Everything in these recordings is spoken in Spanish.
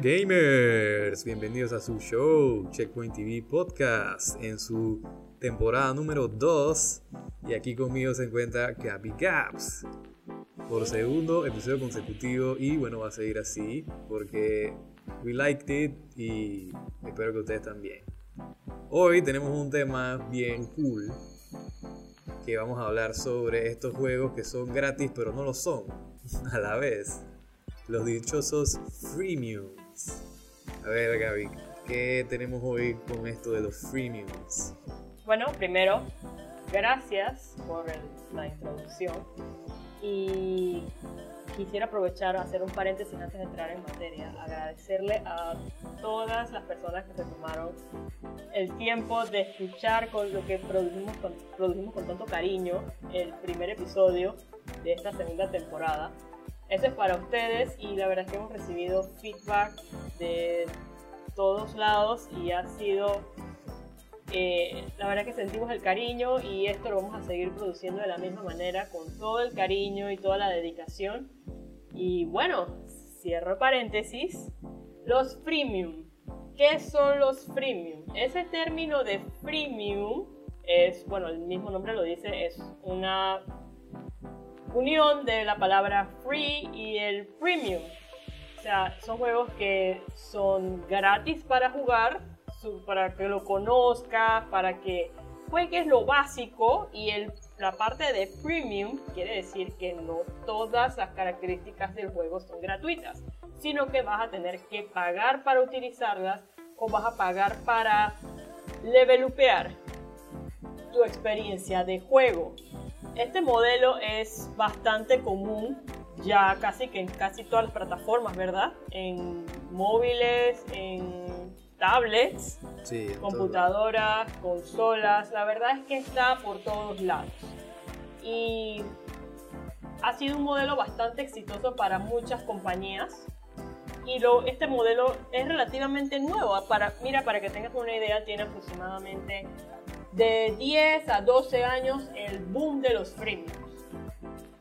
gamers, bienvenidos a su show Checkpoint TV Podcast en su temporada número 2 y aquí conmigo se encuentra Gaby Gaps por segundo episodio consecutivo y bueno va a seguir así porque we liked it y espero que ustedes también. Hoy tenemos un tema bien cool que vamos a hablar sobre estos juegos que son gratis pero no lo son a la vez. Los dichosos freemiums. A ver Gaby, ¿qué tenemos hoy con esto de los freemiums? Bueno, primero, gracias por la introducción. Y quisiera aprovechar hacer un paréntesis antes de entrar en materia. Agradecerle a todas las personas que se tomaron el tiempo de escuchar con lo que produjimos con, produjimos con tanto cariño el primer episodio de esta segunda temporada. Eso es para ustedes y la verdad es que hemos recibido feedback de todos lados y ha sido eh, la verdad que sentimos el cariño y esto lo vamos a seguir produciendo de la misma manera, con todo el cariño y toda la dedicación. Y bueno, cierro paréntesis, los freemium. ¿Qué son los freemium? Ese término de freemium es, bueno, el mismo nombre lo dice, es una unión de la palabra free y el premium. O sea, son juegos que son gratis para jugar, para que lo conozcas, para que juegues lo básico y el, la parte de premium quiere decir que no todas las características del juego son gratuitas, sino que vas a tener que pagar para utilizarlas o vas a pagar para levelupear tu experiencia de juego. Este modelo es bastante común ya casi que en casi todas las plataformas, ¿verdad? En móviles, en tablets, computadoras, consolas, la verdad es que está por todos lados. Y ha sido un modelo bastante exitoso para muchas compañías. Y lo, este modelo es relativamente nuevo. Para, mira, para que tengas una idea, tiene aproximadamente de 10 a 12 años el boom de los freemiums.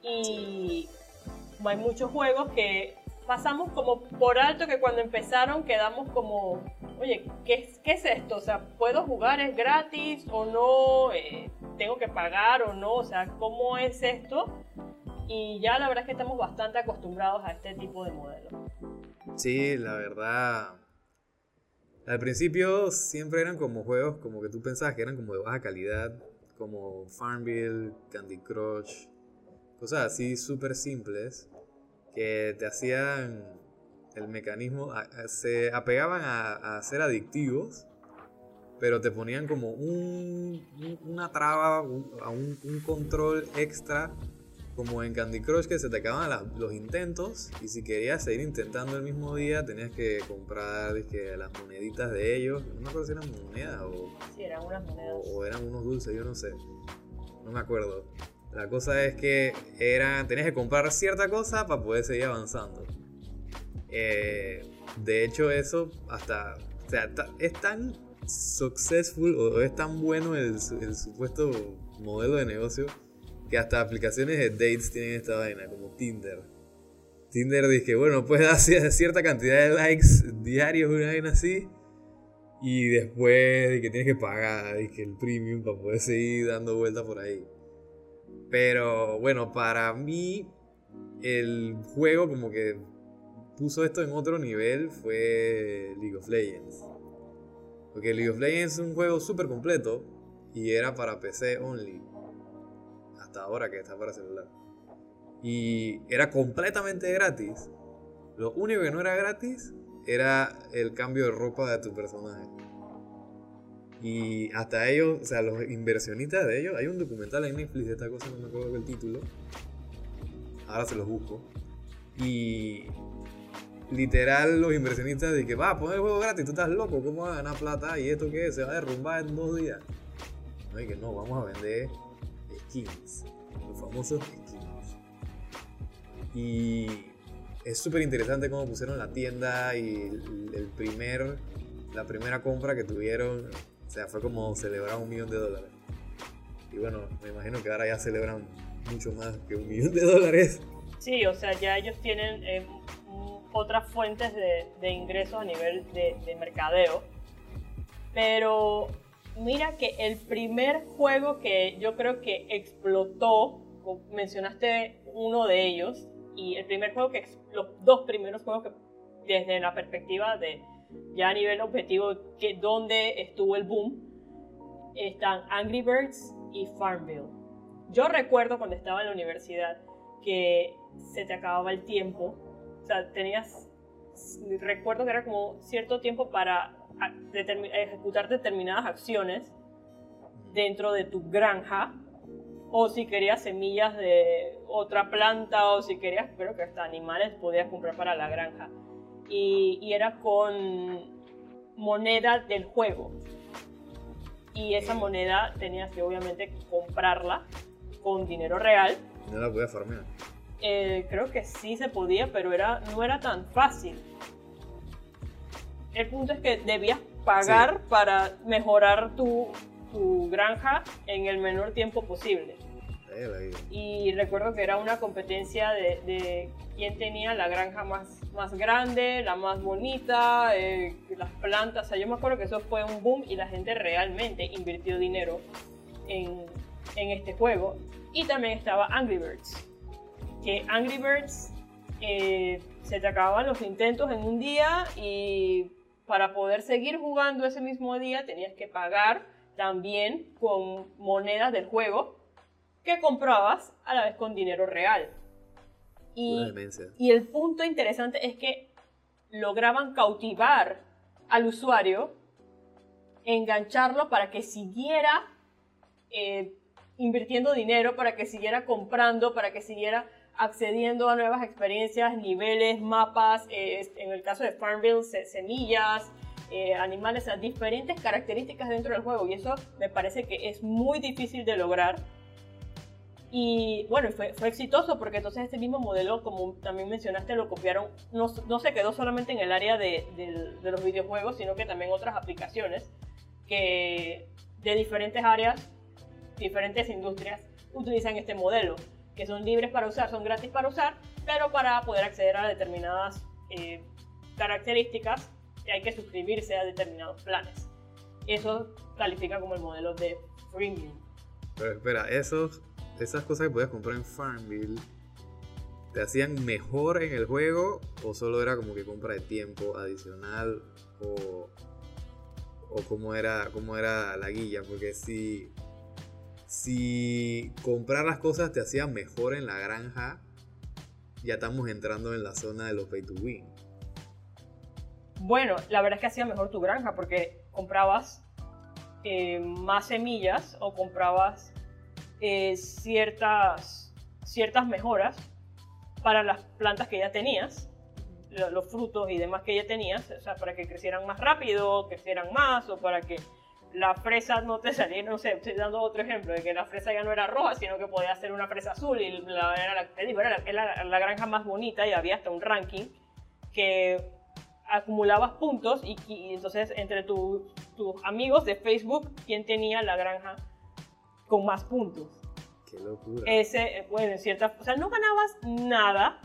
Y hay muchos juegos que pasamos como por alto que cuando empezaron quedamos como, oye, ¿qué, qué es esto? O sea, ¿puedo jugar? ¿Es gratis o no? Eh, ¿Tengo que pagar o no? O sea, ¿cómo es esto? Y ya la verdad es que estamos bastante acostumbrados a este tipo de modelo. Sí, la verdad. Al principio siempre eran como juegos como que tú pensabas que eran como de baja calidad, como Farmville, Candy Crush, cosas así súper simples que te hacían el mecanismo, se apegaban a, ser adictivos, pero te ponían como un, una traba, un, control extra, como en Candy Crush que se te acababan los intentos y si querías seguir intentando el mismo día tenías que comprar las moneditas de ellos, no me acuerdo si eran monedas o, eran unas monedas. o eran unos dulces, yo no sé, no me acuerdo. La cosa es que era, tenías que comprar cierta cosa para poder seguir avanzando. Eh, de hecho, eso hasta. O sea, es tan successful o es tan bueno el, supuesto modelo de negocio que hasta aplicaciones de dates tienen esta vaina, como Tinder. Tinder dice bueno, puedes dar cierta cantidad de likes diarios, una vaina así. Y después de que tienes que pagar que el premium para poder seguir dando vueltas por ahí. Pero bueno, para mí el juego como que puso esto en otro nivel fue League of Legends. Porque League of Legends es un juego súper completo y era para PC only. Hasta ahora que está para celular. Y era completamente gratis. Lo único que no era gratis era el cambio de ropa de tu personaje. Y hasta ellos, o sea, los inversionistas de ellos, hay un documental en Netflix de esta cosa, no me acuerdo el título. Ahora se los busco. Y literal los inversionistas de que va, poner el juego gratis, tú estás loco, ¿cómo vas a ganar plata? ¿Y esto qué? Se va a derrumbar en dos días. No, y que no, vamos a vender skins, los famosos skins. Y es súper interesante cómo pusieron la tienda y el primer, la primera compra que tuvieron o sea, fue como celebrar un millón de dólares. Y bueno, me imagino que ahora ya celebran mucho más que un millón de dólares. Sí, o sea, ya ellos tienen eh, otras fuentes de, ingresos a nivel de mercadeo. Pero mira que el primer juego que yo creo que explotó, mencionaste uno de ellos, y el primer juego que, los dos primeros juegos que desde la perspectiva de ya a nivel objetivo, que donde estuvo el boom, están Angry Birds y Farmville. Yo recuerdo cuando estaba en la universidad que se te acababa el tiempo, o sea, tenías, recuerdo que era como cierto tiempo para ejecutar determinadas acciones dentro de tu granja, o si querías semillas de otra planta, o si querías, creo que hasta animales podías comprar para la granja. Y, era con moneda del juego. Y esa moneda tenías que obviamente comprarla con dinero real. No la podía farmear. Eh, creo que sí se podía, pero era, no era tan fácil. El punto es que debías pagar para mejorar tu, tu, granja en el menor tiempo posible. Y recuerdo que era una competencia de, de quién tenía la granja más, más grande, la más bonita, eh, las plantas. O sea, yo me acuerdo que eso fue un boom y la gente realmente invirtió dinero en, en este juego. Y también estaba Angry Birds. Que Angry Birds eh, se te acababan los intentos en un día y para poder seguir jugando ese mismo día tenías que pagar también con monedas del juego que comprabas a la vez con dinero real. Y, y el punto interesante es que lograban cautivar al usuario, engancharlo para que siguiera eh, invirtiendo dinero, para que siguiera comprando, para que siguiera accediendo a nuevas experiencias, niveles, mapas, eh, en el caso de Farmville, semillas, eh, animales, a diferentes características dentro del juego. Y eso me parece que es muy difícil de lograr. Y bueno, fue, fue exitoso porque entonces este mismo modelo, como también mencionaste, lo copiaron, no, no se quedó solamente en el área de, de, de, los videojuegos, sino que también otras aplicaciones que de diferentes áreas, diferentes industrias utilizan este modelo que son libres para usar, son gratis para usar, pero para poder acceder a determinadas eh, características hay que suscribirse a determinados planes. Eso califica como el modelo de freemium. Pero espera, esos, esas cosas que podías comprar en Farmville, ¿te hacían mejor en el juego o solo era como que compra de tiempo adicional o, o cómo, era, cómo era la guía? Porque si si comprar las cosas te hacía mejor en la granja, ya estamos entrando en la zona de los pay to win. Bueno, la verdad es que hacía mejor tu granja porque comprabas eh, más semillas o comprabas eh, ciertas, ciertas mejoras para las plantas que ya tenías, los frutos y demás que ya tenías, o sea, para que crecieran más rápido, crecieran más o para que la fresa no te salía, no sé, estoy dando otro ejemplo, de que la fresa ya no era roja, sino que podía ser una fresa azul y la, era, la, era la, granja más bonita y había hasta un ranking que acumulabas puntos y, entonces entre tus amigos de Facebook, ¿quién tenía la granja con más puntos? Qué locura. Ese, bueno, en cierta, o sea, no ganabas nada,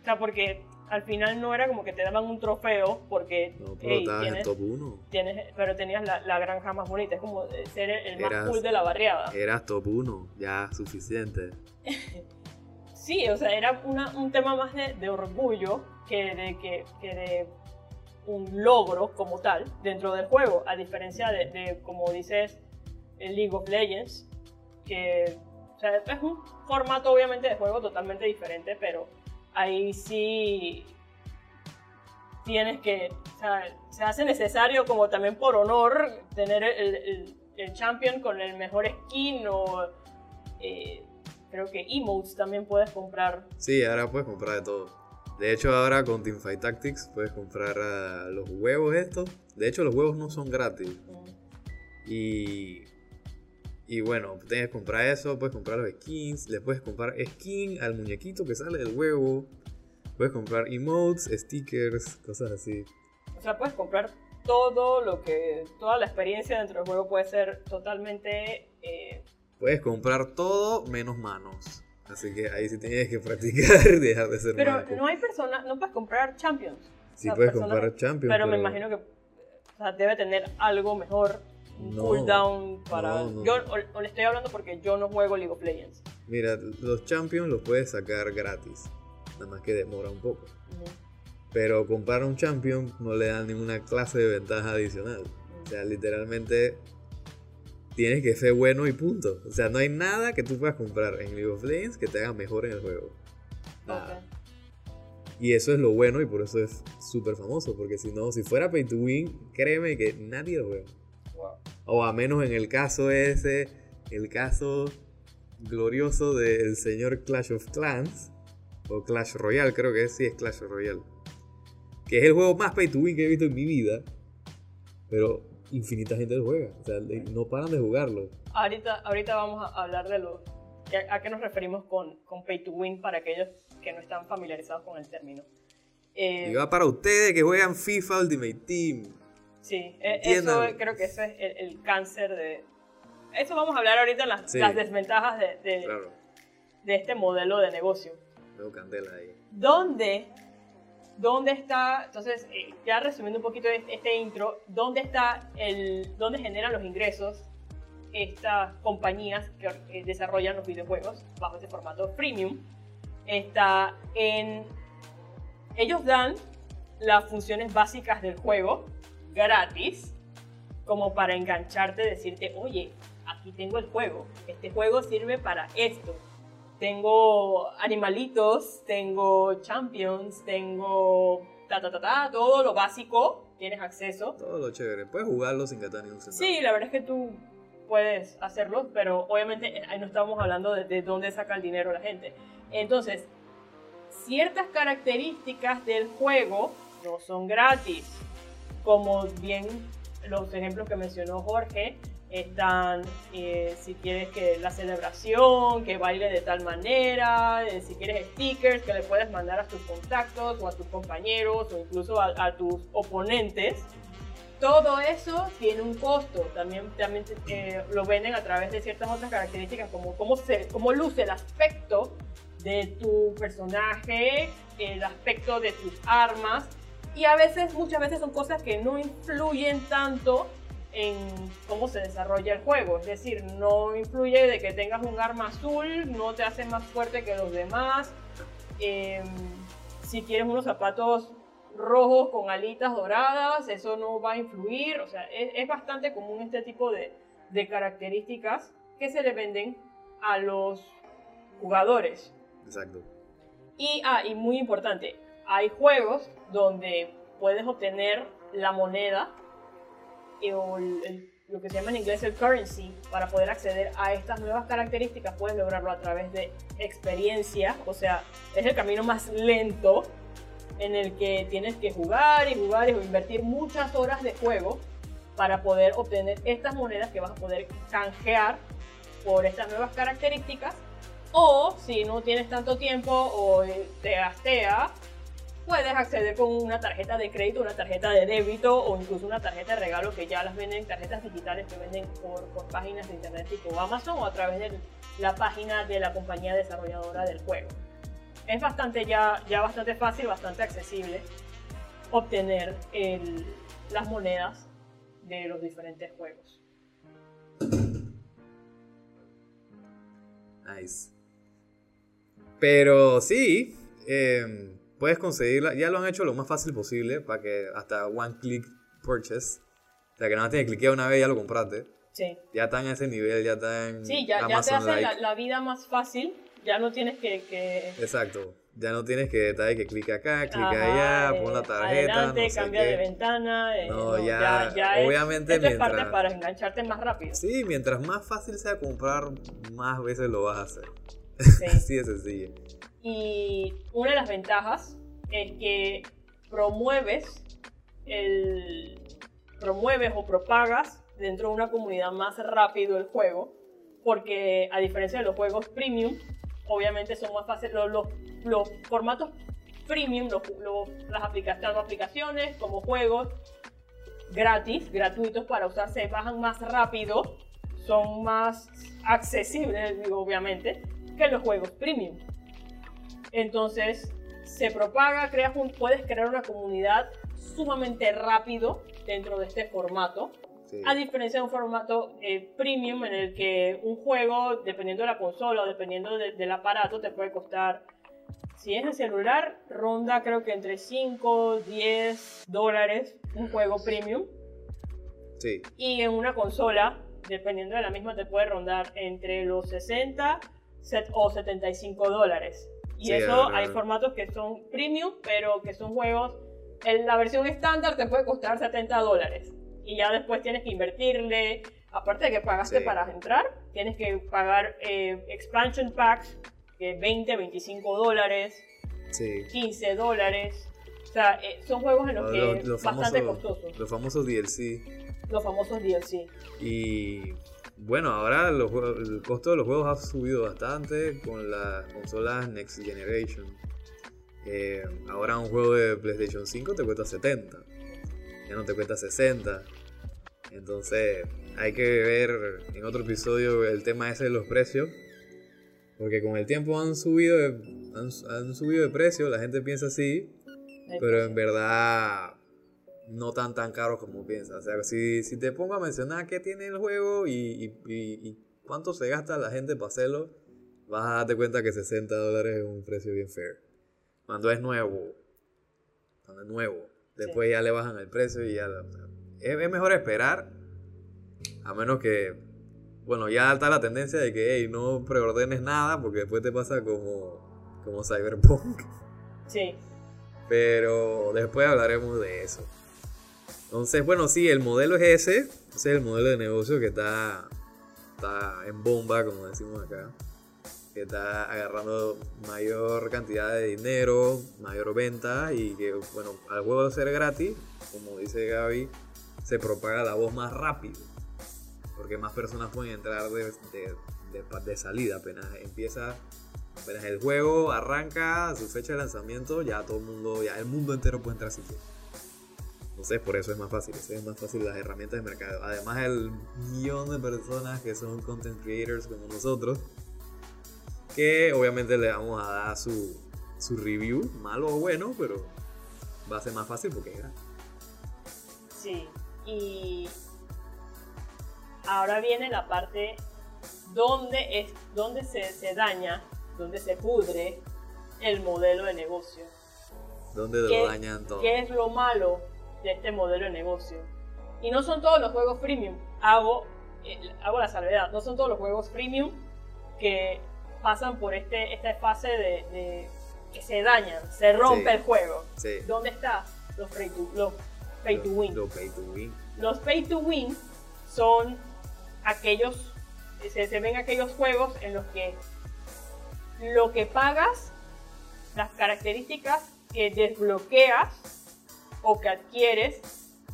o sea, porque al final no era como que te daban un trofeo porque no, pero tienes, top 1. Tienes, pero tenías la, la, granja más bonita, es como ser el, más cool de la barriada. Eras top 1, ya suficiente. sí, o sea, era una, un tema más de, de orgullo que de, que, que, de un logro como tal dentro del juego, a diferencia de, de como dices, el League of Legends, que o sea, es un formato obviamente de juego totalmente diferente, pero ahí sí tienes que, o sea, se hace necesario como también por honor tener el, el, champion con el mejor skin o eh, creo que emotes también puedes comprar. Sí, ahora puedes comprar de todo. De hecho, ahora con Teamfight Tactics puedes comprar los huevos estos. De hecho, los huevos no son gratis. Mm. Y y bueno, tienes que comprar eso, puedes comprar los skins, le puedes comprar skin al muñequito que sale del huevo, puedes comprar emotes, stickers, cosas así. O sea, puedes comprar todo lo que, toda la experiencia dentro del juego puede ser totalmente... Eh, puedes comprar todo menos manos. Así que ahí sí tienes que practicar y dejar de ser Pero manco. no hay personas, no puedes comprar Champions. Sí O sea, puedes personas- comprar Champions, Pero me pero- imagino que o sea, debe tener algo mejor, un No, cooldown para... no, no. Yo o- o le estoy hablando porque yo no juego League of Legends. Mira, los Champions los puedes sacar gratis. Nada más que demora un poco. Pero comprar un Champion no le da ninguna clase de ventaja adicional. O sea, literalmente tienes que ser bueno y punto. O sea, no hay nada que tú puedas comprar en League of Legends que te haga mejor en el juego. Nada. Y eso es lo bueno y por eso es súper famoso. Porque si no, si fuera Pay to Win, créeme que nadie lo juega. Wow. O a menos en el caso ese, el caso glorioso del señor Clash of Clans, o Clash Royale, creo que es, sí es Clash Royale, que es el juego más pay to win que he visto en mi vida, pero infinita gente lo juega, o sea, no paran de jugarlo. Ahorita, ahorita vamos a hablar de los... ¿A a qué nos referimos con, con Pay to Win para aquellos que no están familiarizados con el término? Eh, Y va para ustedes que juegan FIFA Ultimate Team. Sí, e- eso creo que eso es el, el cáncer de... Eso vamos a hablar ahorita, las, Sí. las desventajas de, de- Claro, de este modelo de negocio. veo candela ahí. ¿Dónde, dónde está, entonces, eh, ya resumiendo un poquito este, este intro, dónde está el, dónde generan los ingresos estas compañías que eh, desarrollan los videojuegos bajo este formato premium? Está en, ellos dan las funciones básicas del juego gratis, como para engancharte, decirte, oye, aquí tengo el juego, este juego sirve para esto tengo animalitos, tengo champions, tengo ta ta ta ta, todo lo básico, tienes acceso. Todo lo chévere. Puedes jugarlo sin gastar ni un centavo. Sí, la verdad es que tú puedes hacerlo, pero obviamente eh, ahí no estamos hablando de, de dónde saca el dinero la gente. Entonces, ciertas características del juego no son gratis, como bien los ejemplos que mencionó Jorge. Están, eh, si quieres que la celebración, que baile de tal manera, eh, si quieres stickers que le puedes mandar a tus contactos o a tus compañeros o incluso a, a tus oponentes. Todo eso tiene un costo. También, también eh, lo venden a través de ciertas otras características, como cómo, se, cómo luce el aspecto de tu personaje, el aspecto de tus armas. Y a veces, muchas veces son cosas que no influyen tanto en cómo se desarrolla el juego. Es decir, no influye de que tengas un arma azul, no te hace más fuerte que los demás. Em, si quieres unos zapatos rojos con alitas doradas, eso no va a influir. O sea, es, es bastante común este tipo de, de características que se le venden a los jugadores. Exacto. Y, ah, y muy importante, hay juegos donde puedes obtener la moneda eh, o lo que se llama en inglés el currency para poder acceder a estas nuevas características. Puedes lograrlo a través de experiencia, o sea, es el camino más lento en el que tienes que jugar y jugar y invertir muchas horas de juego para poder obtener estas monedas que vas a poder canjear por estas nuevas características. O si no tienes tanto tiempo o te gastea, puedes acceder con una tarjeta de crédito, una tarjeta de débito o incluso una tarjeta de regalo que ya las venden, tarjetas digitales que venden por, por páginas de internet tipo Amazon o a través de la página de la compañía desarrolladora del juego. Es bastante ya, ya bastante fácil, bastante accesible obtener el- las monedas de los diferentes juegos. Nice. Pero sí, eh, puedes conseguirla. Ya lo han hecho lo más fácil posible para que hasta one click purchase. O sea, que nada más tienes que cliquear una vez y ya lo compraste. Sí. Ya están a ese nivel, ya están Sí, ya, ya te Amazon hace la, like. la vida más fácil. Ya no tienes que. que Exacto. Ya no tienes que estar que clica acá, clica ajá, allá, eh, pon la tarjeta, Adelante, no sé cambia qué. de ventana. eh, No, ya, es- obviamente esto es parte mientras- para engancharte más rápido. Sí, mientras más fácil sea comprar, más veces lo vas a hacer. Sí. Así de sencillo. Y una de las ventajas es que promueves el promueves o propagas dentro de una comunidad más rápido el juego, porque a diferencia de los juegos premium, obviamente son más fáciles los, los, los formatos premium, los, las aplica- tanto aplicaciones como juegos gratis, gratuitos para usar, se bajan más rápido, son más accesibles, obviamente, que los juegos premium. Entonces, se propaga, creas un, puedes crear una comunidad sumamente rápido dentro de este formato. Sí. A diferencia de un formato eh, premium en el que un juego, dependiendo de la consola o dependiendo de- del aparato, te puede costar, si es de celular, ronda creo que entre 5, 10 dólares un juego premium. Sí. Y en una consola, dependiendo de la misma, te puede rondar entre los 60 set- o 75 dólares. Y Sí, eso hay formatos que son premium, pero que son juegos. En la versión estándar te puede costar 70 dólares. Y ya después tienes que invertirle. Aparte de que pagaste Sí. para entrar, tienes que pagar eh, expansion packs de 20, 25 dólares, Sí. 15 dólares. O sea, eh, son juegos en los que Los, los bastante famosos, costosos. los famosos DLC. Los famosos DLC. Y bueno, ahora los el costo de los juegos ha subido bastante con las consolas Next Generation. Eh, ahora un juego de PlayStation 5 te cuesta 70. Ya no te cuesta 60. Entonces hay que ver en otro episodio el tema ese de los precios. Porque con el tiempo han subido de, han, han subido de precio, la gente piensa así, pero en verdad no tan tan caros como piensas. O sea, si, si te pongo a mencionar qué tiene el juego y, y- y- y cuánto se gasta la gente para hacerlo, vas a darte cuenta que 60 dólares es un precio bien fair. Cuando es nuevo, cuando es nuevo, después ya le bajan el precio y ya... es, es mejor esperar, a menos que, bueno, ya está la tendencia de que hey, no preordenes nada porque después te pasa como, como Cyberpunk. Sí. Pero después hablaremos de eso. Entonces, bueno, sí, el modelo es ese. Ese es el modelo de negocio que está, está en bomba, como decimos acá. Que está agarrando mayor cantidad de dinero, mayor venta y que, bueno, al juego ser gratis, como dice Gaby, se propaga la voz más rápido. Porque más personas pueden entrar de, de- de- de salida. Apenas empieza Apenas el juego arranca su fecha de lanzamiento, ya todo el mundo, ya el mundo entero puede entrar si quiere. Entonces, por eso es más fácil, eso es más fácil las herramientas de mercado. Además, el millón de personas que son content creators como nosotros, que obviamente le vamos a dar su, su review, malo o bueno, pero va a ser más fácil porque es gratis. Sí, y ahora viene la parte donde, es, donde se, se daña, donde se pudre el modelo de negocio. Donde lo ¿Qué- dañan todo. ¿Qué es lo malo de este modelo de negocio? Y no son todos los juegos freemium, hago, eh, hago la salvedad, no son todos los juegos freemium que pasan por este, esta fase de, de que se dañan, se rompe Sí. el juego. Sí. ¿Dónde está? Los pay to, los pay to win. Lo pay to win. Los pay to win son aquellos, se, se ven aquellos juegos en los que lo que pagas, las características que desbloqueas o que adquieres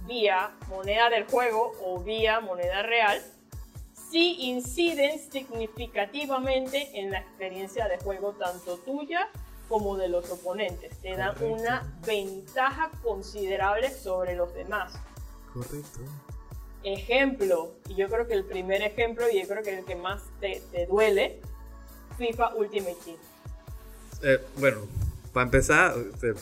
vía moneda del juego o vía moneda real, sí inciden significativamente en la experiencia de juego tanto tuya como de los oponentes. Te dan Correcto. una ventaja considerable sobre los demás. Correcto. Ejemplo, y yo creo que el primer ejemplo, y yo creo que el que más te, te duele, FIFA Ultimate Team. Eh, bueno, para empezar, eh,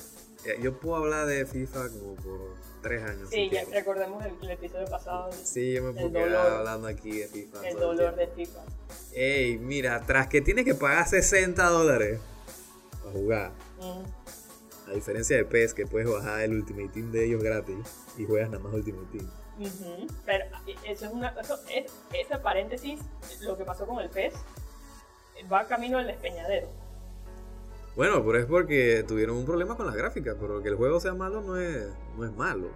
yo puedo hablar de FIFA como por tres años. Sí, ya recordemos el, el episodio pasado, Sí, yo me puedo quedar hablando aquí de FIFA. el dolor de. FIFA. Ey, mira, tras que tienes que pagar 60 dólares para jugar, a diferencia de PES, que puedes bajar el Ultimate Team de ellos gratis y juegas nada más Ultimate Team. Pero eh, eso es una. Eso es, ese paréntesis, lo que pasó con el PES, va camino al despeñadero. Bueno, pero es porque tuvieron un problema con las gráficas, pero que el juego sea malo no es, no es malo.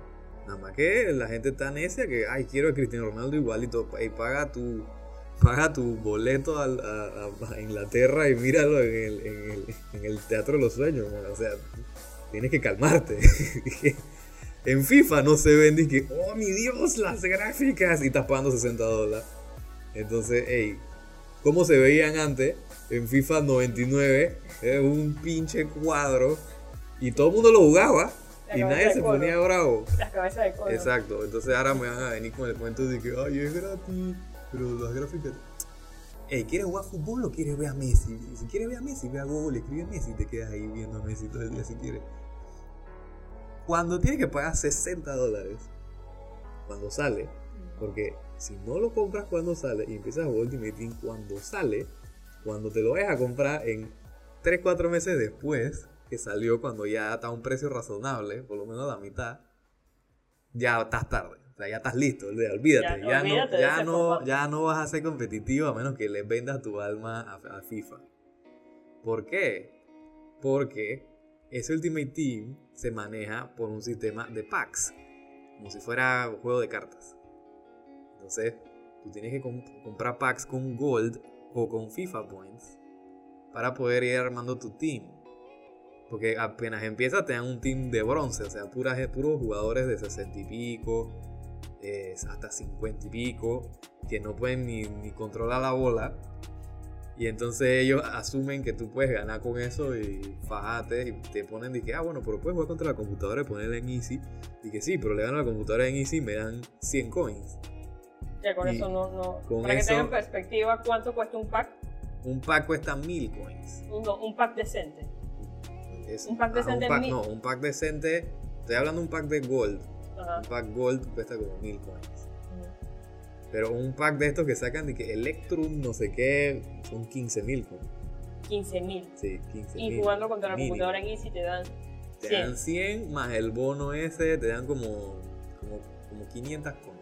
Nada más que la gente está necia que, ay, quiero a Cristiano Ronaldo igualito, y paga tu, paga tu boleto a, Inglaterra y míralo en el, en, el, en el Teatro de los Sueños, o sea, tienes que calmarte. en FIFA no se ven y que, oh mi Dios, las gráficas, y estás pagando 60 dólares. Entonces, hey, ¿cómo se veían antes? En FIFA 99, es un pinche cuadro, y todo el mundo lo jugaba, La y nadie se ponía bravo. Las cabezas de cono. Exacto, entonces ahora me van a venir con el cuento de que, ay, es gratis, pero las gráficas. hey, ¿quieres jugar fútbol o quieres ver a Messi? Si quieres ver a Messi, ve a Google, escribe a Messi y te quedas ahí viendo a Messi todo el día si quieres. Cuando tienes que pagar 60 dólares, cuando sale, porque si no lo compras cuando sale y empiezas a jugar Ultimate Team cuando sale, cuando te lo vayas a comprar en 3-4 meses después, que salió cuando ya está a un precio razonable, por lo menos la mitad, ya estás tarde. O sea, ya estás listo, olvídate. Ya, no, ya, no, ya no vas a ser competitivo a menos que le vendas tu alma a, FIFA. ¿Por qué? Porque ese Ultimate Team se maneja por un sistema de packs, como si fuera un juego de cartas. Entonces, tú tienes que comprar packs con Gold o con FIFA Points para poder ir armando tu team. Porque apenas empieza te dan un team de bronce, o sea, puras, puros jugadores de 60 y pico, hasta 50 y pico, que no pueden ni, ni, controlar la bola. Y entonces ellos asumen que tú puedes ganar con eso y fajate y te ponen de que, ah, bueno, pero puedes jugar contra la computadora y ponerla en easy. Y que sí, pero le gano a la computadora en easy y me dan 100 coins. Ya con eso no, no. Para que tengan perspectiva, ¿cuánto cuesta un pack? Un pack cuesta 1000 coins. No, un pack decente. un pack decente. un no, un pack decente. Estoy hablando de un pack de gold un pack gold cuesta como mil coins. Pero un pack de estos que sacan de que Electrum, no sé qué, son 15 mil coins. 15 mil. Sí, 15 Y jugando contra la computadora en Easy te dan 100. Te dan 100 más el bono ese, te dan como, como, como 500 coins.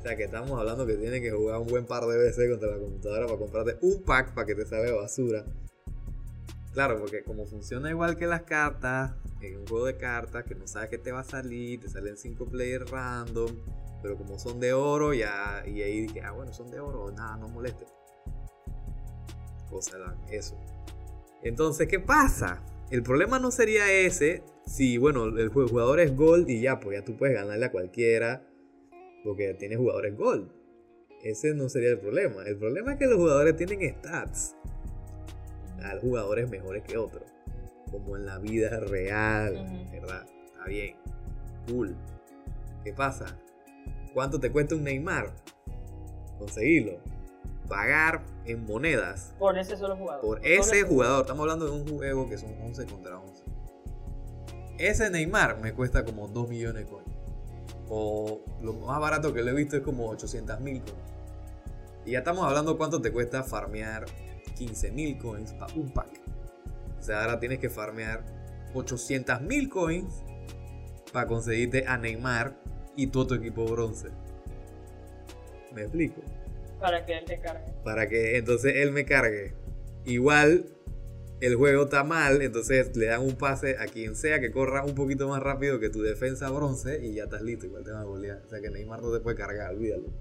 O sea que estamos hablando que tienes que jugar un buen par de veces contra la computadora para comprarte un pack para que te salga basura. Claro, porque como funciona igual que las cartas, en un juego de cartas que no sabes qué te va a salir, te salen 5 players random, pero como son de oro, ya, y ahí dije, ah, bueno, son de oro, nada, no moleste. Cosa eso. Entonces, ¿qué pasa? El problema no sería ese si, bueno, el jugador es gold y ya, pues ya tú puedes ganarle a cualquiera porque tienes jugadores gold. Ese no sería el problema. El problema es que los jugadores tienen stats hay jugadores mejores que otros, como en la vida real, ¿verdad? Está bien, cool. ¿Qué pasa? ¿Cuánto te cuesta un Neymar? Conseguirlo. Pagar en monedas. Por ese solo jugador. Por ese jugador. Estamos hablando de un juego que son 11 contra 11. Ese Neymar me cuesta como 2 millones de coins. O lo más barato que le he visto es como 800 mil coins. Y ya estamos hablando cuánto te cuesta farmear 15.000 coins para un pack. O sea, ahora tienes que farmear 800.000 coins para conseguirte a Neymar y todo tu equipo bronce. ¿Me explico? Para que él te cargue. Para que entonces él me cargue. Igual el juego está mal, entonces le dan un pase a quien sea que corra un poquito más rápido que tu defensa bronce y ya estás listo, igual te va a golear. O sea que Neymar no te puede cargar, olvídalo.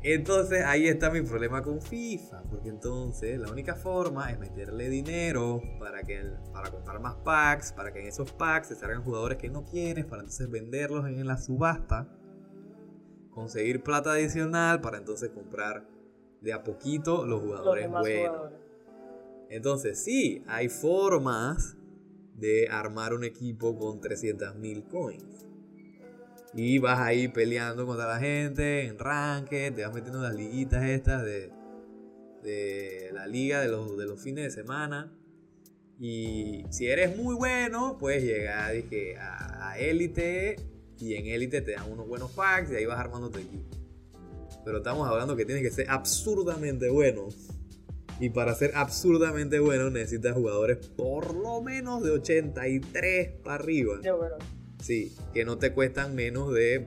Entonces ahí está mi problema con FIFA, porque entonces la única forma es meterle dinero para, que, para comprar más packs, para que en esos packs se salgan jugadores que no quieres, para entonces venderlos en la subasta, conseguir plata adicional para entonces comprar de a poquito los jugadores buenos. Entonces sí, hay formas de armar un equipo con 300.000 coins. Y vas ahí peleando contra la gente en ranque, te vas metiendo en las liguitas estas de, de la liga de los, de los fines de semana. Y si eres muy bueno, puedes llegar dije, a élite y en élite te dan unos buenos packs y ahí vas armando tu equipo. Pero estamos hablando que tienes que ser absurdamente bueno. Y para ser absurdamente bueno necesitas jugadores por lo menos de 83 para arriba. Sí, que no te cuestan menos de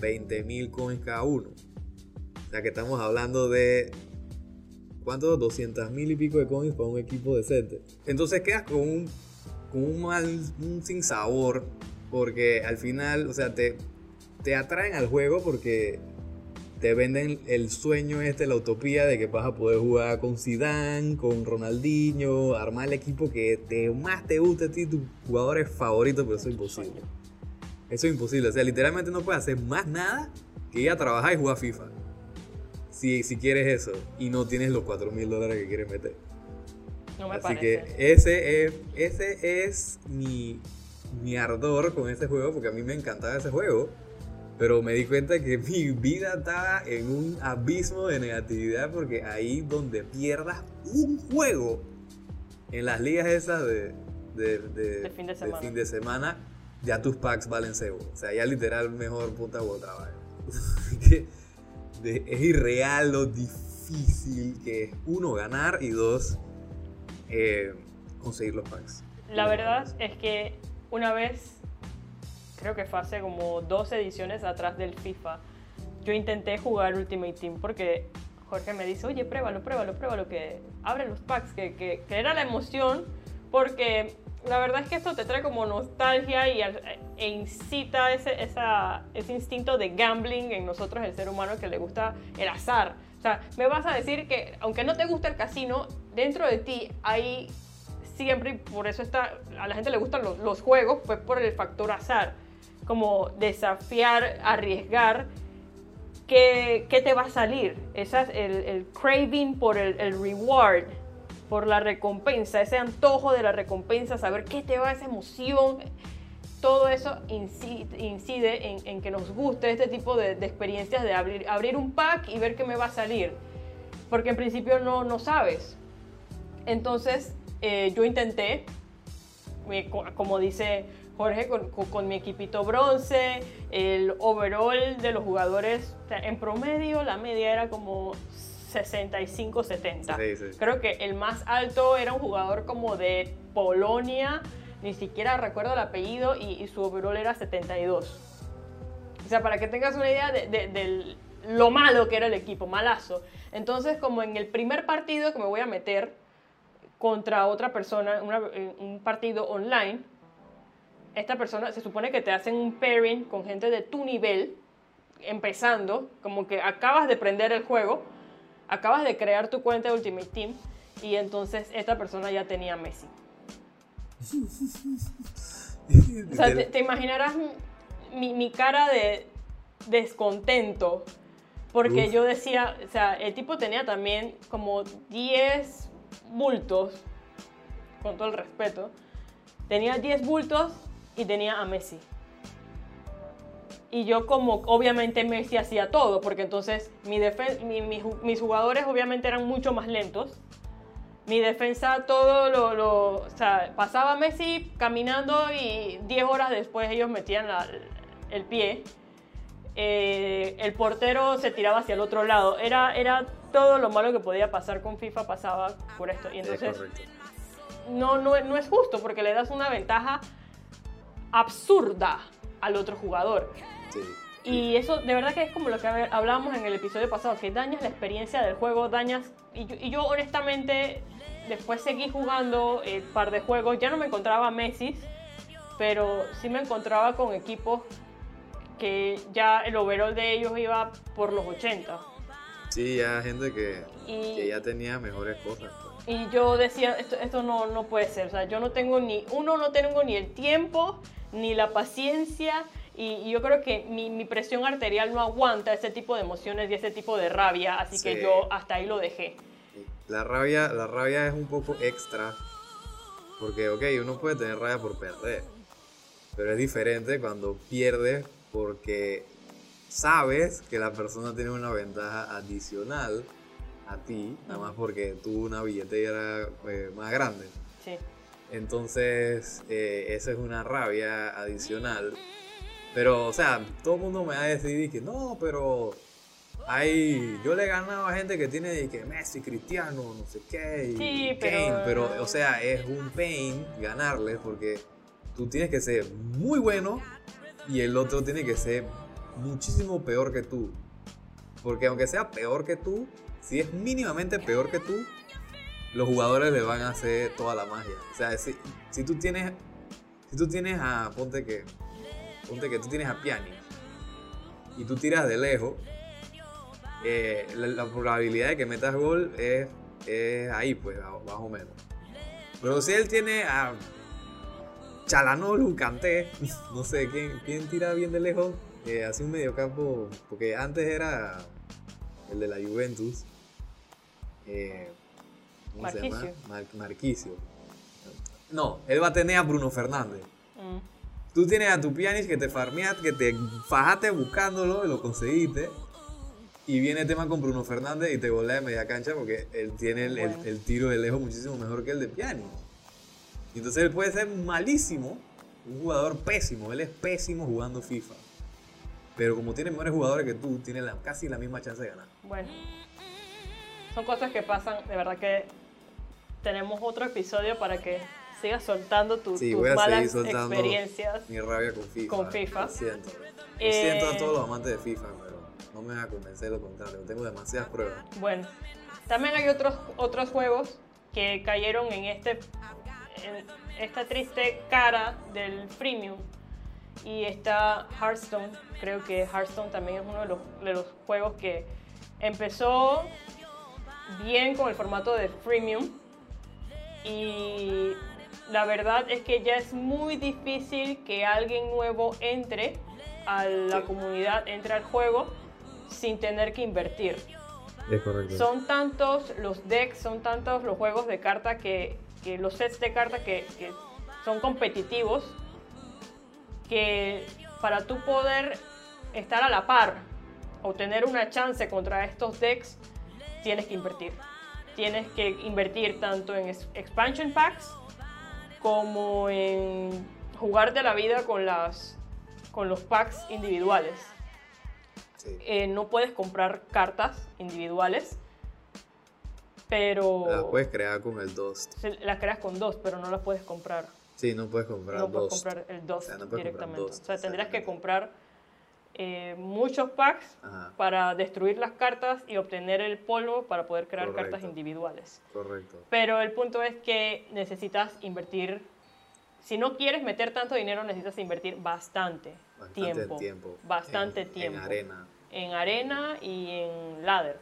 20 mil coins cada uno. O sea que estamos hablando de. ¿Cuánto? 200 mil y pico de coins para un equipo decente. Entonces quedas con un, con un mal, un sin sabor. Porque al final, o sea, te, te atraen al juego porque te venden el sueño este, la utopía de que vas a poder jugar con Zidane, con Ronaldinho, armar el equipo que te, más te guste a ti, tus jugadores favoritos, pero eso es imposible. Eso es imposible, o sea, literalmente no puedes hacer más nada que ir a trabajar y jugar FIFA. Si, si quieres eso y no tienes los 4 mil dólares que quieres meter. No me Así que ese es, ese es mi, mi ardor con ese juego, porque a mí me encantaba ese juego. Pero me di cuenta que mi vida estaba en un abismo de negatividad porque ahí donde pierdas un juego en las ligas esas de, de, de, fin, de semana. fin, de semana. ya tus packs valen cebo. O sea, ya literal mejor punta otra es irreal lo difícil que es, uno, ganar y dos, eh, conseguir los packs. La verdad es que una vez, creo que fue hace como dos ediciones atrás del FIFA, yo intenté jugar Ultimate Team porque Jorge me dice, oye, pruébalo, pruébalo, pruébalo, que abre los packs, que, que, que era la emoción, porque la verdad es que esto te trae como nostalgia y e incita ese, esa, ese instinto de gambling en nosotros, el ser humano, que le gusta el azar. O sea, me vas a decir que aunque no te gusta el casino, dentro de ti hay siempre, y por eso está, a la gente le gustan los, los juegos, pues por el factor azar. Como desafiar, arriesgar, ¿qué, qué te va a salir? Esa, el, el craving por el, el reward por la recompensa, ese antojo de la recompensa, saber qué te va, esa emoción, todo eso incide, en, que nos guste este tipo de, experiencias de abrir, abrir, un pack y ver qué me va a salir. Porque en principio no, no sabes. Entonces eh, yo intenté, como dice Jorge, con, con, mi equipito bronce, el overall de los jugadores, en promedio la media era como 65-70. Creo que el más alto era un jugador como de Polonia, ni siquiera recuerdo el apellido, y, su overall era 72. O sea, para que tengas una idea de, lo malo que era el equipo, malazo. Entonces, como en el primer partido que me voy a meter contra otra persona, un partido online, esta persona se supone que te hacen un pairing con gente de tu nivel, empezando, como que acabas de prender el juego, acabas de crear tu cuenta de Ultimate Team y entonces esta persona ya tenía Messi. o sea, te, imaginarás mi, cara de descontento porque yo decía, o sea, el tipo tenía también como 10 bultos, con todo el respeto, tenía 10 bultos y tenía a Messi. Y yo como obviamente Messi hacía todo, porque entonces mi mis jugadores obviamente eran mucho más lentos. Mi defensa todo lo, o sea, pasaba Messi caminando y 10 horas después ellos metían el pie. Eh, el portero se tiraba hacia el otro lado. Era, era todo lo malo que podía pasar con FIFA pasaba por esto. Y entonces no, no, no es justo porque le das una ventaja absurda al otro jugador. Y eso de verdad que es como lo que hablábamos en el episodio pasado, que dañas la experiencia del juego, dañas... Y yo, honestamente después seguí jugando el par de juegos, ya no me encontraba Messi, pero sí me encontraba con equipos que ya el overall de ellos iba por los 80. Sí, ya gente que, que ya tenía mejores cosas. Pues. Y yo decía, esto, esto no, no puede ser, o sea, yo no tengo ni, uno, no tengo ni el tiempo, ni la paciencia, y, yo creo que mi, presión arterial no aguanta ese tipo de emociones y ese tipo de rabia, así que yo hasta ahí lo dejé. La rabia, la rabia es un poco extra, porque, ok, uno puede tener rabia por perder, pero es diferente cuando pierdes porque sabes que la persona tiene una ventaja adicional a ti, nada más porque tuvo una billetera eh, más grande. Sí. Entonces, eh, esa es una rabia adicional pero, o sea, todo el mundo me va a decir que no, pero hay, yo le he ganado a gente que tiene que Messi, Cristiano, no sé qué, sí, pero... pero, o sea, es un pain ganarle porque tú tienes que ser muy bueno y el otro tiene que ser muchísimo peor que tú. Porque aunque sea peor que tú, si es mínimamente peor que tú, los jugadores le van a hacer toda la magia. O sea, si, si tú tienes, si tú tienes a, ponte que ponte que tú tienes a Piani y tú tiras de lejos, eh, la, probabilidad de que metas gol es, ahí, pues, más o menos. Pero si él tiene a Chalanolu, Canté, no sé ¿quién, quién tira bien de lejos, eh, hace un mediocampo, porque antes era el de la Juventus. Eh, ¿Cómo se llama? Marquicio. No, él va a tener a Bruno Fernández. Mm. Tú tienes a tu pianist que te farmeaste, que te fajaste buscándolo y lo conseguiste. Y viene tema con Bruno Fernández y te golea de media cancha porque él tiene el, el- Bueno. el tiro de lejos muchísimo mejor que el de Pianist. Y entonces él puede ser malísimo, un jugador pésimo. Él es pésimo jugando FIFA. Pero como tiene mejores jugadores que tú, tiene la- casi la misma chance de ganar. Bueno, son cosas que pasan. De verdad que tenemos otro episodio para que sigas soltando tu- Sí, tus voy a malas soltando experiencias. mi rabia con FIFA. Con FIFA. Lo siento. Lo Eh, siento a todos los amantes de FIFA, pero no me va a convencer de lo contrario. Tengo demasiadas pruebas. Bueno, también hay otros, otros juegos que cayeron en, este, en esta triste cara del freemium. Y está Hearthstone. Creo que Hearthstone también es uno de los, de los juegos que empezó bien con el formato de freemium. Y la verdad es que ya es muy difícil que alguien nuevo entre a la Sí. comunidad, entre al juego sin tener que invertir. Es correcto. Son tantos los decks, son tantos los juegos de carta que, que los sets de carta que, que son competitivos que para tú poder estar a la par o tener una chance contra estos decks tienes que invertir. Tienes que invertir tanto en ex- expansion packs como en jugarte la vida con las con los packs individuales Sí. eh, no puedes comprar cartas individuales, pero Las puedes crear con el se- las creas con dos, pero no las puedes comprar. Sí, no puedes comprar no puedes comprar el dos O sea, no puedes comprar directamente. Dust, o sea, tendrías que comprar eh, muchos packs Ajá, para destruir las cartas y obtener el polvo para poder crear Correcto. cartas individuales. correcto. Pero el punto es que necesitas invertir. Si no quieres meter tanto dinero, necesitas invertir bastante, Bastante tiempo. tiempo. Bastante en- tiempo. En arena. En arena y en ladder.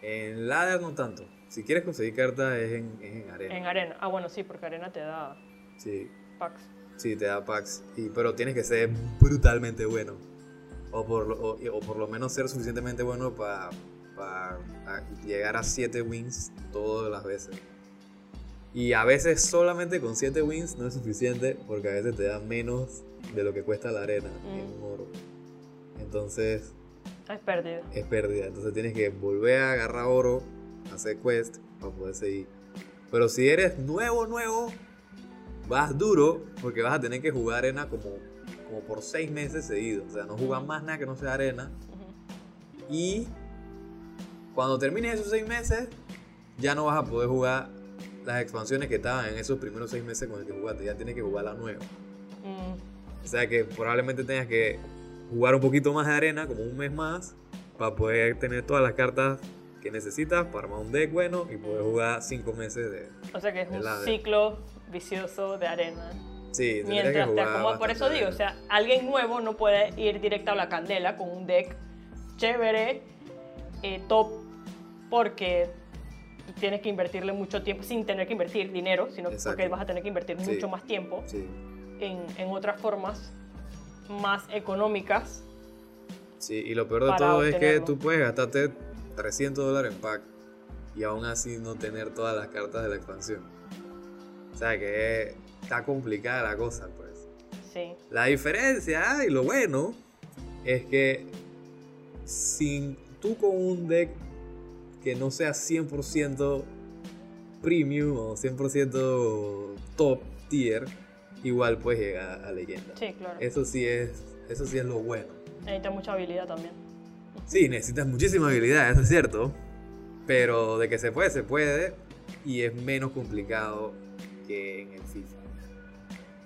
En ladder no tanto. Si quieres conseguir cartas es en, es en arena. En arena. Ah, bueno, sí, porque arena te da Sí, packs. sí, te da packs. Y, pero tienes que ser brutalmente bueno. O por, lo- o, o por lo menos ser suficientemente bueno para llegar a 7 wins todas las veces. Y a veces solamente con 7 wins no es suficiente porque a veces te da menos de lo que cuesta la arena en Mm. un oro. Entonces Es pérdida. es pérdida. Entonces tienes que volver a agarrar oro, hacer quest para poder seguir. Pero si eres nuevo, nuevo, vas duro porque vas a tener que jugar arena como, como por seis meses seguidos. O sea, no jugar más nada que no sea arena. Y cuando termines esos seis meses, ya no vas a poder jugar las expansiones que estaban en esos primeros seis meses con el que jugaste. Ya tienes que jugar la nueva. Mm, O sea que probablemente tengas que jugar un poquito más de arena, como un mes más, para poder tener todas las cartas que necesitas para armar un deck bueno y poder jugar cinco meses de... O sea que es un ladder. ciclo vicioso de arena. Sí, tendrías que Mientras te acomodas. Por eso digo, o sea, alguien nuevo no puede ir directo a la candela con un deck chévere, eh, top, porque tienes que invertirle mucho tiempo, sin tener que invertir dinero, sino Exacto. porque vas a tener que invertir Sí. mucho más tiempo Sí, en, en otras formas más económicas. sí, y lo peor de todo es que obtenerlo. tú puedes gastarte 300 dólares en pack y aún así no tener todas las cartas de la expansión. O sea que está complicada la cosa, pues. Sí. La diferencia y lo bueno es que sin tú con un deck que no sea 100% premium o 100% top tier, igual puedes llegar a leyenda. Sí, claro. Eso sí es eso sí es lo bueno. Necesita mucha habilidad también. Sí, necesitas muchísima habilidad, eso es cierto, pero de que se puede se puede y es menos complicado que en el FIFA.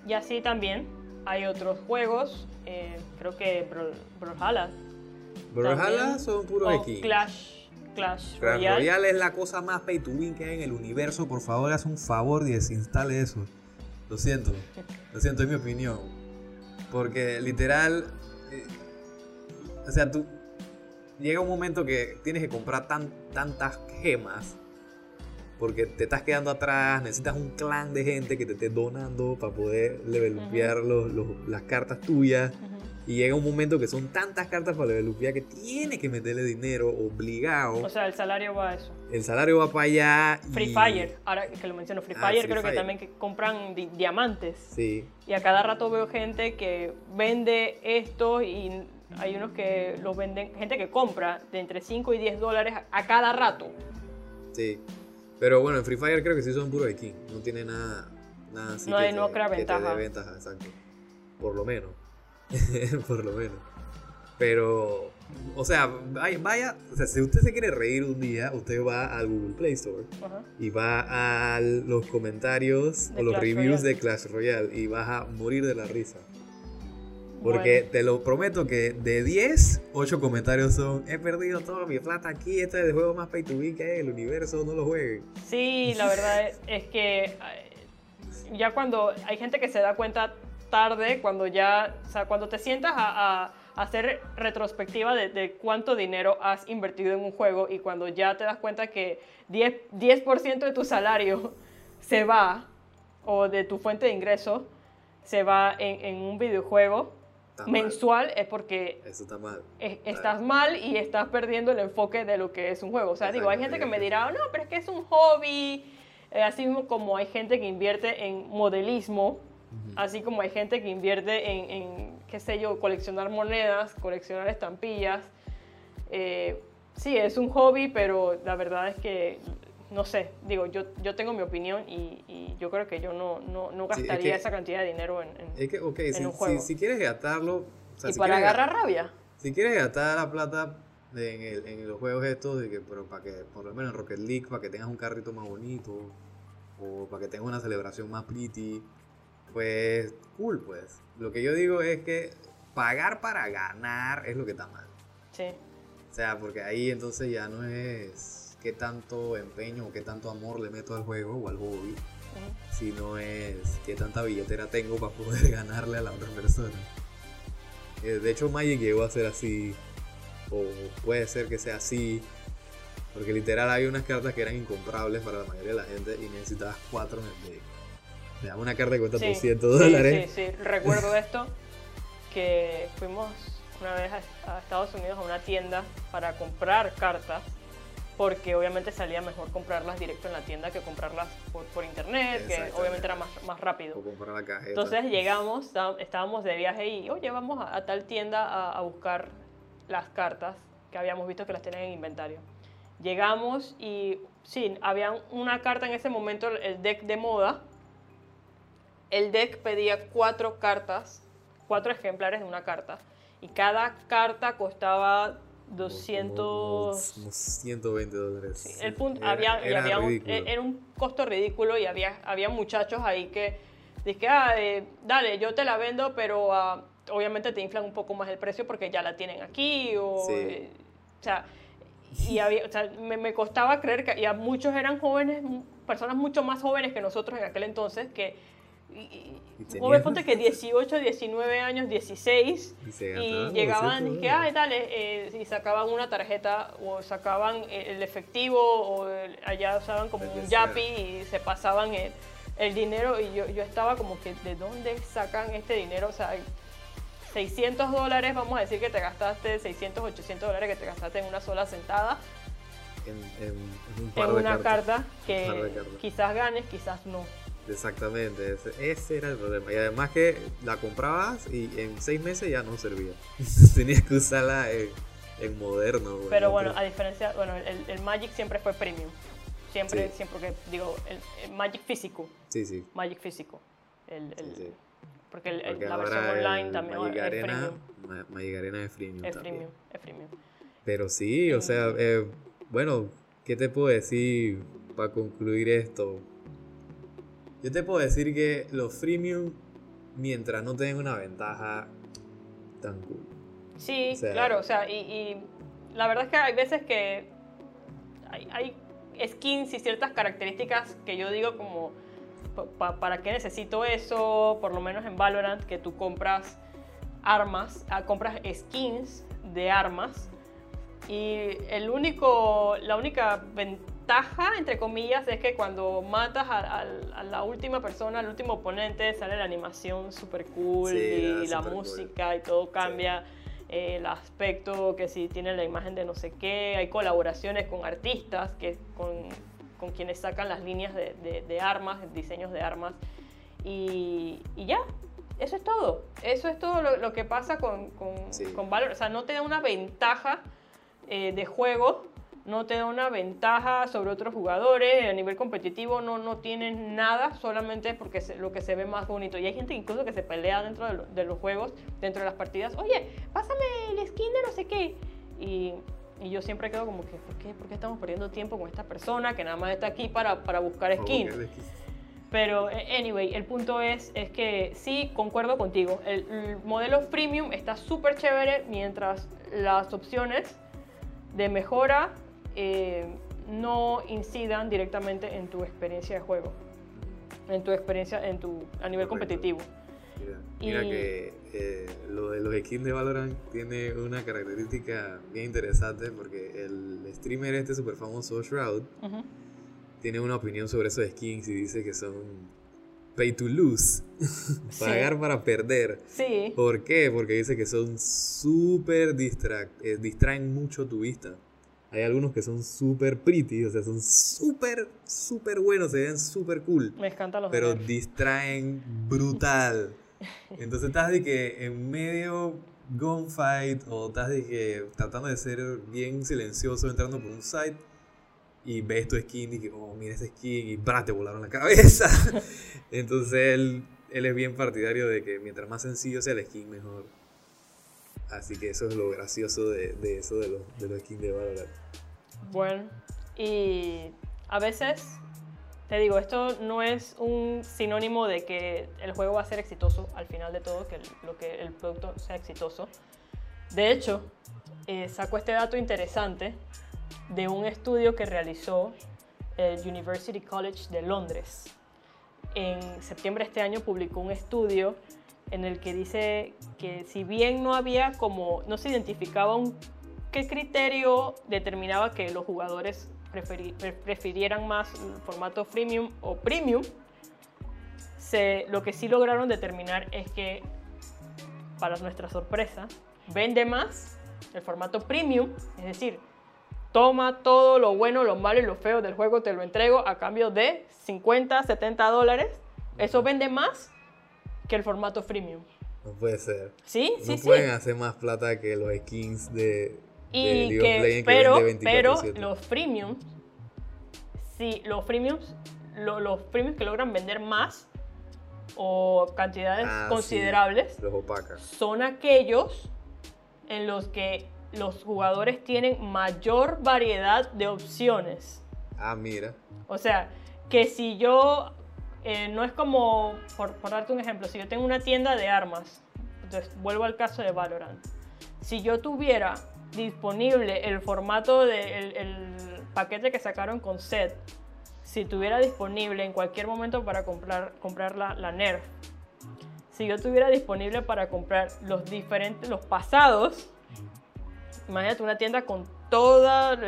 Y así también hay otros juegos, eh, creo que Bro- Brawlhalla Brawlhalla son puros o skins. Clash, Clash Clash Royale. Royale es la cosa más pay to win que hay en el universo. Por favor, haz un favor y desinstale eso. Lo siento. Lo siento, es mi opinión. Porque literal. eh, o sea, tú. Llega un momento que tienes que comprar tan, tantas gemas. Porque te estás quedando atrás. Necesitas un clan de gente que te esté donando para poder levelpear los- los- las cartas tuyas. Y llega un momento que son tantas cartas para desbloquear que tiene que meterle dinero obligado. O sea, el salario va a eso. El salario va para allá. Free Fire, ahora que lo menciono, Free Ah, Fire Free creo que también que compran di- diamantes. Sí, Y a cada rato veo gente que vende esto y hay unos que los venden, gente que compra de entre 5 y 10 dólares a cada rato. sí. Pero bueno, en Free Fire creo que sí son puro skin. No tiene nada, nada así No que, hay- no te, crea que te dé ventaja. ventaja, exacto. Por lo menos. Por lo menos. Pero, o sea, vaya, vaya, o sea, si usted se quiere reír un día, usted va al Google Play Store Ajá. y va a los comentarios De o los Clash reviews Royale. de Clash Royale y vas a morir de la risa. Porque Bueno. te lo prometo que de 10, 8 comentarios son he perdido toda mi plata aquí, este es el juego más pay to win que hay en el universo, no lo jueguen. Sí, la verdad es, que ya cuando hay gente que se da cuenta tarde, cuando ya, o sea, cuando te sientas a, a hacer retrospectiva de, de cuánto dinero has invertido en un juego y cuando ya te das cuenta que 10%, 10 de tu salario se va, o de tu fuente de ingreso, se va en, en un videojuego Está mal. mensual, es porque Eso está mal. es- estás mal y estás perdiendo el enfoque de lo que es un juego. O sea, digo, hay gente que me dirá, no, pero es que es un hobby. Eh, así mismo como hay gente que invierte en modelismo, así como hay gente que invierte en, en, qué sé yo, coleccionar monedas, coleccionar estampillas. Eh, sí, es un hobby, pero la verdad es que, no sé, digo, yo, yo tengo mi opinión y, y yo creo que yo no, no, no Sí, es gastaría que- esa cantidad de dinero en... en- Es que, ok, En si, un juego. si quieres gastarlo, o sea, y si para agarrar rabia. Si quieres gastar la plata en, el- en los juegos estos, de que, pero para que, por lo menos en Rocket League, para que tengas un carrito más bonito, o para que tengas una celebración más pretty, pues cool, pues. Lo que yo digo es que pagar para ganar es lo que está mal. Sí. O sea, porque ahí entonces ya no es qué tanto empeño o qué tanto amor le meto al juego o al hobby, Ujú. sino es qué tanta billetera tengo para poder ganarle a la otra persona. Eh, De hecho, Magic llegó a ser así, o puede ser que sea así, porque literal hay unas cartas que eran incomprables para la mayoría de la gente y necesitabas cuatro en el deck. O sea, una carta que cuesta Sí, 200 sí, dólares. Sí, sí, recuerdo esto, que fuimos una vez a, a Estados Unidos a una tienda para comprar cartas, porque obviamente salía mejor comprarlas directo en la tienda que comprarlas por, por internet, que obviamente era más, más rápido. O comprar la cajeta. Entonces llegamos, está- estábamos de viaje y, oye, vamos a, a tal tienda a, a buscar las cartas que habíamos visto que las tenían en inventario. Llegamos y sí, había una carta en ese momento, el deck de moda. El deck pedía cuatro cartas, cuatro ejemplares de una carta. Y cada carta costaba 200... como 120 dólares. Sí, el punto, Era- había, era había un, e- era un costo ridículo y había, había muchachos ahí que dije, ah, eh, dale, yo te la vendo, pero ah, obviamente te inflan un poco más el precio porque ya la tienen aquí o, Sí. eh, o sea, y había, o sea, me, me costaba creer que y a muchos eran jóvenes, personas mucho más jóvenes que nosotros en aquel entonces que y- jóvenes ponte que 18, 19 años, 16 Y llegaban 200 y que, ay, dale, eh, y sacaban una tarjeta o sacaban el efectivo o el- allá usaban como un yapi y se pasaban el, el dinero y yo, yo estaba como que, ¿de dónde sacan este dinero? O sea, 600 dólares, vamos a decir que te gastaste, 600, 800 dólares que te gastaste en una sola sentada, En, en- en un par en de una cartas. carta que par de cartas. quizás ganes, quizás no. Exactamente, ese, ese era el problema. Y además que la comprabas y en seis meses ya no servía. Tenías que usarla en, en moderno. Pero bueno, a diferencia, bueno, el, el Magic siempre fue premium. Siempre, Sí. siempre que digo, el, el Magic físico. Sí, sí. Magic físico. El, el- sí, sí. Porque, Porque la versión online también Magic es Arena, premium. Ma- Magic Arena es freemium Es premium, es premium. Pero sí, o sea, eh, bueno, ¿qué te puedo decir para concluir esto? Yo te puedo decir que los freemium, mientras no tengan una ventaja tan cool. Sí, O sea- claro, o sea, y, y la verdad es que hay veces que hay, hay skins y ciertas características que yo digo como, pa- pa- ¿para qué necesito eso? Por lo menos en Valorant, que tú compras armas, ah, compras skins de armas y el único, la única ventaja, entre comillas, es que cuando matas a, a- a la última persona, al último oponente, sale la animación super cool Sí, y la súper cool. música y todo cambia. eh, el aspecto que si tiene la imagen de no sé qué, hay colaboraciones con artistas, que, con, con quienes sacan las líneas de, de- de armas, diseños de armas, y, y ya, eso es todo. Eso es todo lo, lo que pasa con, con, Sí. con Valorant. O sea, no te da una ventaja eh, de juego, no te da una ventaja sobre otros jugadores. A nivel competitivo no, no tienes nada, solamente es porque se- lo que se ve más bonito. Y hay gente incluso que se pelea dentro de, lo- de los juegos, dentro de las partidas. Oye, pásame el skin de no sé qué. Y, y yo siempre quedo como que, ¿por qué? ¿por qué estamos perdiendo tiempo con esta persona que nada más está aquí para, para buscar skin- Pero, eh, anyway, el punto es, es que sí, concuerdo contigo. El, el modelo freemium está súper chévere mientras las opciones de mejora eh, no incidan directamente en tu experiencia de juego, en tu experiencia en tu, a nivel Correcto. competitivo. Mira, mira Y- que eh, lo de los skins de Valorant tiene una característica bien interesante porque el streamer este super famoso Shroud tiene una opinión sobre esos skins y dice que son pay to lose, pagar para perder. Sí, ¿Por qué? Porque dice que son súper distra eh, distraen mucho tu vista. Hay algunos que son súper pretty, o sea, son súper, súper buenos, se ven súper cool me encantan los pero distraen brutal. Entonces estás de que en medio gunfight o estás de que tratando de ser bien silencioso entrando por un site y ves tu skin y que, oh, mira ese skin y ¡bra! te volaron la cabeza. Entonces él, él es bien partidario de que mientras más sencillo sea el skin, mejor. Así que eso es lo gracioso de, eso de los, de los skins. Bueno, y a veces, te digo, esto no es un sinónimo de que el juego va a ser exitoso al final de todo, que el, lo que el producto sea exitoso. De hecho, eh, saco este dato interesante de un estudio que realizó el University College de Londres. En septiembre de este año publicó un estudio en el que dice que si bien no había como, no se identificaba un ¿Qué criterio determinaba que los jugadores prefirieran más el formato freemium o premium? Se- lo que sí lograron determinar es que, para nuestra sorpresa, vende más el formato premium, es decir, toma todo lo bueno, lo malo y lo feo del juego, te lo entrego a cambio de 50, 70 dólares. Eso vende más que el formato freemium. No puede ser. ¿Sí? No Sí, sí. pueden hacer más plata que los skins de, de Y League of que, Legends pero, vende pero 24/7. los premiums, sí, los premiums, lo- los premiums que logran vender más o cantidades Ah, considerables sí, los opacas. son aquellos en los que los jugadores tienen mayor variedad de opciones. Ah, mira. O sea, que si yo, eh, no es como, por, por darte un ejemplo, si yo tengo una tienda de armas, entonces vuelvo al caso de Valorant, si yo tuviera disponible el formato del el paquete que sacaron con set, si tuviera disponible en cualquier momento para comprar, comprar la, la Nerf, si yo tuviera disponible para comprar los diferentes, los pasados, imagínate una tienda con toda,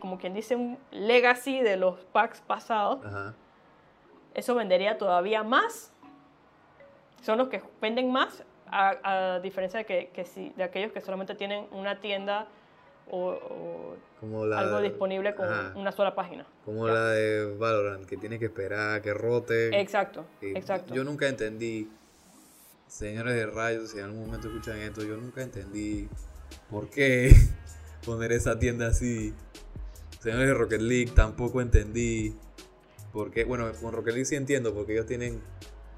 como quien dice, un legacy de los packs pasados. Eso vendería todavía más. Son los que venden más, a, a diferencia de, que, que si- de aquellos que solamente tienen una tienda o, o Como la algo disponible con Ajá. una sola página. Como Ya. la de Valorant, que tienes que esperar a que rote. Exacto, Sí, exacto. Yo nunca entendí, señores de rayos, si en algún momento escuchan esto, yo nunca entendí por qué poner esa tienda así. Señores de Rocket League, tampoco entendí por qué. Bueno, con Rocket League sí entiendo, porque ellos tienen.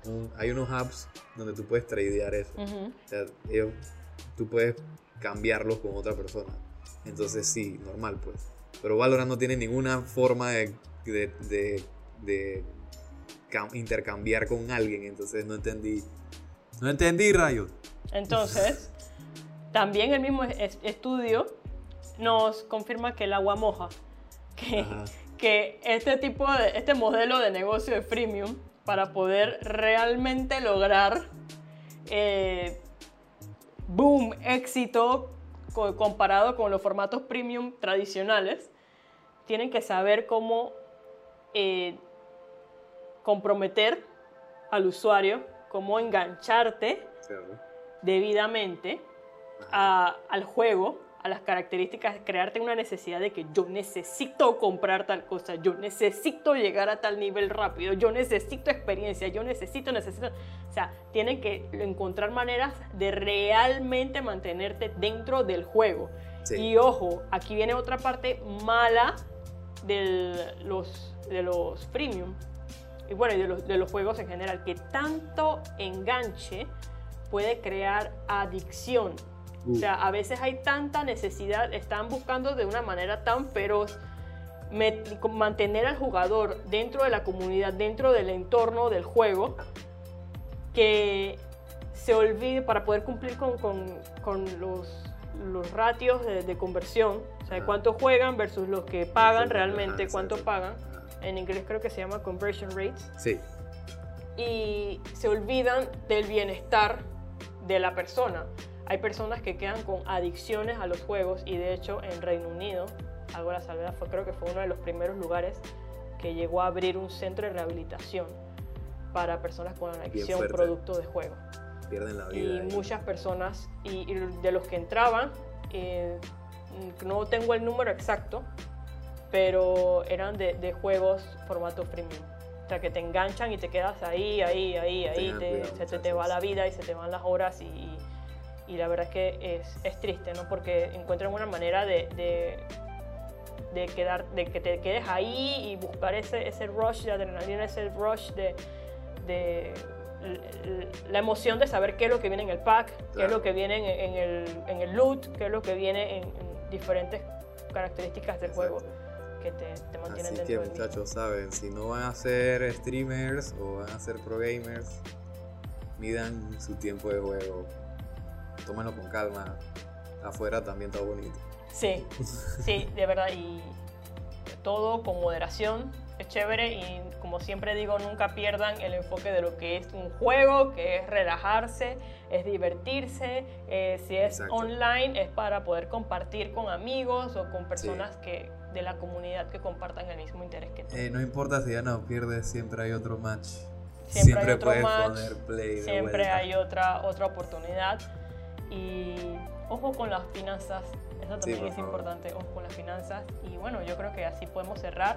un- hay unos apps donde tú puedes tradear eso. Ujú. O sea, ellos, tú puedes cambiarlos con otra persona. Entonces sí, normal pues. Pero Valorant no tiene ninguna forma de, de, de- de cam- intercambiar con alguien. Entonces no entendí. No entendí, rayos. Entonces, también el mismo es- estudio nos confirma que el agua moja. Que, Ajá. Que este tipo de, este modelo de negocio de freemium, para poder realmente lograr eh, boom, éxito co- comparado con los formatos premium tradicionales, tienen que saber cómo eh, comprometer al usuario, cómo engancharte debidamente a- al juego, a las características, crearte una necesidad de que yo necesito comprar tal cosa, yo necesito llegar a tal nivel rápido, yo necesito experiencia, yo necesito, necesito. O sea, tienen que encontrar maneras de realmente mantenerte dentro del juego. Sí. Y ojo, aquí viene otra parte mala de los, de los premium. Y bueno, y de los, de los juegos en general, que tanto enganche puede crear adicción. O Uh. sea, a veces hay tanta necesidad, están buscando de una manera tan feroz mantener al jugador dentro de la comunidad, dentro del entorno del juego, que se olvide para poder cumplir con, con- con los, los ratios de, de conversión, o sea, cuánto juegan versus los que pagan realmente, cuánto exacto. pagan. En inglés creo que se llama conversion rates Sí. y se olvidan del bienestar de la persona. Hay personas que quedan con adicciones a los juegos y de hecho en Reino Unido, algo la salvedad, fue, creo que fue uno de los primeros lugares que llegó a abrir un centro de rehabilitación para personas con adicción producto de juego. Pierden la Y vida. ahí. muchas personas, y, y de los que entraban, eh, no tengo el número exacto, pero eran de, de juegos formato premium. O sea, que te enganchan y te quedas ahí, ahí, ahí, ahí, te- cuidado, se te, te va la vida y se te van las horas y, y- y la verdad es que es, es triste, ¿no? Porque encuentran una manera de, de, de quedar, de que te quedes ahí y buscar ese, ese rush de adrenalina, ese rush de, de la emoción de saber qué es lo que viene en el pack, qué es Claro. lo que viene en, en el, en el loot, qué es lo que viene en, en diferentes características del juego que te, te mantienen Así dentro que muchachos, saben, si no van a ser streamers o van a ser pro gamers, midan su tiempo de juego. Tómenlo con calma. Afuera también está bonito. Sí, sí, de verdad. Y todo con moderación. Es chévere y como siempre digo, nunca pierdan el enfoque de lo que es un juego, que es relajarse, es divertirse. eh, si es Exacto. online es para poder compartir con amigos o con personas que de la comunidad que compartan el mismo interés que tú. Eh, no importa si ganas o pierdes, siempre hay otro match. Siempre hay otro puedes match, poner play de Siempre vuelta. hay otra, otra oportunidad. Y ojo con las finanzas, eso también por es favor. importante, ojo con las finanzas. Y bueno, yo creo que así podemos cerrar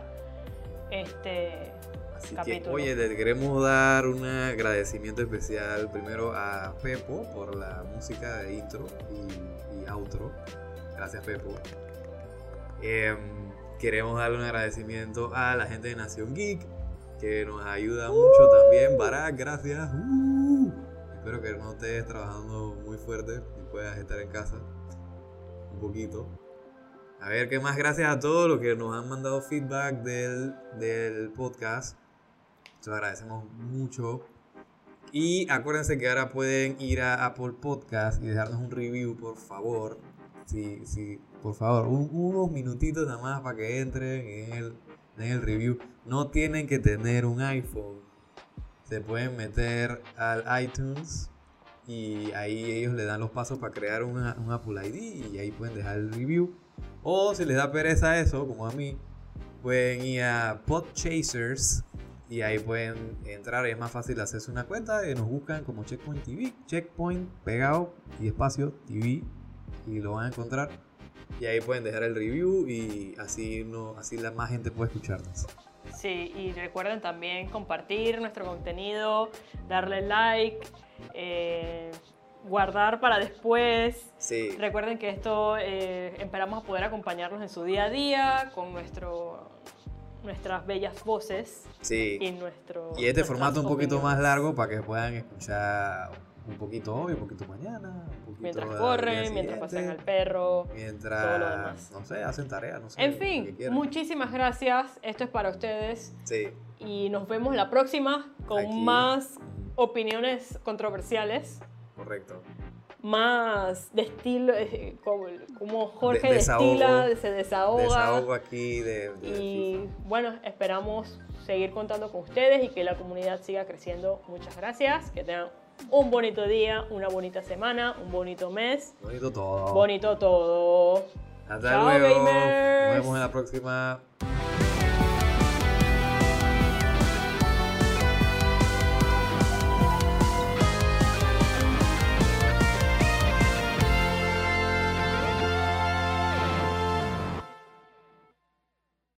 este Así capítulo. que, oye, le queremos dar un agradecimiento especial primero a Pepo por la música de intro y, y outro. Gracias, Pepo. Em, queremos darle un agradecimiento a la gente de Nación Geek que nos ayuda mucho también. Barak, gracias. Uh, espero que no estés trabajando muy fuerte y puedas estar en casa un poquito. A ver, ¿qué más? Gracias a todos los que nos han mandado feedback del, del podcast. Se lo agradecemos mucho. Y acuérdense que ahora pueden ir a Apple Podcast y dejarnos un review, por favor. Sí, sí, por favor, un- unos minutitos nada más para que entren en el, en el review. No tienen que tener un iPhone. Se pueden meter al iTunes y ahí ellos le dan los pasos para crear una- un Apple ID y ahí pueden dejar el review. O si les da pereza eso, como a mí, pueden ir a Podchasers y ahí pueden entrar. Es más fácil hacerse una cuenta y nos buscan como Checkpoint TV. Checkpoint pegado y espacio TV y lo van a encontrar. Y ahí pueden dejar el review y así, no, así la más gente puede escucharnos. Sí, y recuerden también compartir nuestro contenido, darle like, eh, guardar para después. Sí, Recuerden que esto eh, esperamos poder acompañarnos en su día a día con nuestro, nuestras bellas voces sí. y nuestro. Y este formato un poquito más largo para que puedan escuchar un poquito hoy, un poquito mañana, un poquito Mientras corren, mientras pasean al perro. mientras, todo lo demás. no sé, hacen tarea, no sé. En fin, muchísimas gracias. Esto es para ustedes. Sí, Y nos vemos la próxima con Aquí. más opiniones controversiales. correcto. Más de estilo, eh, como, como Jorge De- desahogo. destila, se desahoga. Desahogo aquí de, de Y bueno, esperamos seguir contando con ustedes y que la comunidad siga creciendo. Muchas gracias. Que tengan un bonito día, una bonita semana, un bonito mes. Bonito todo. Bonito todo. Hasta Chao, luego. gamers. Nos vemos en la próxima.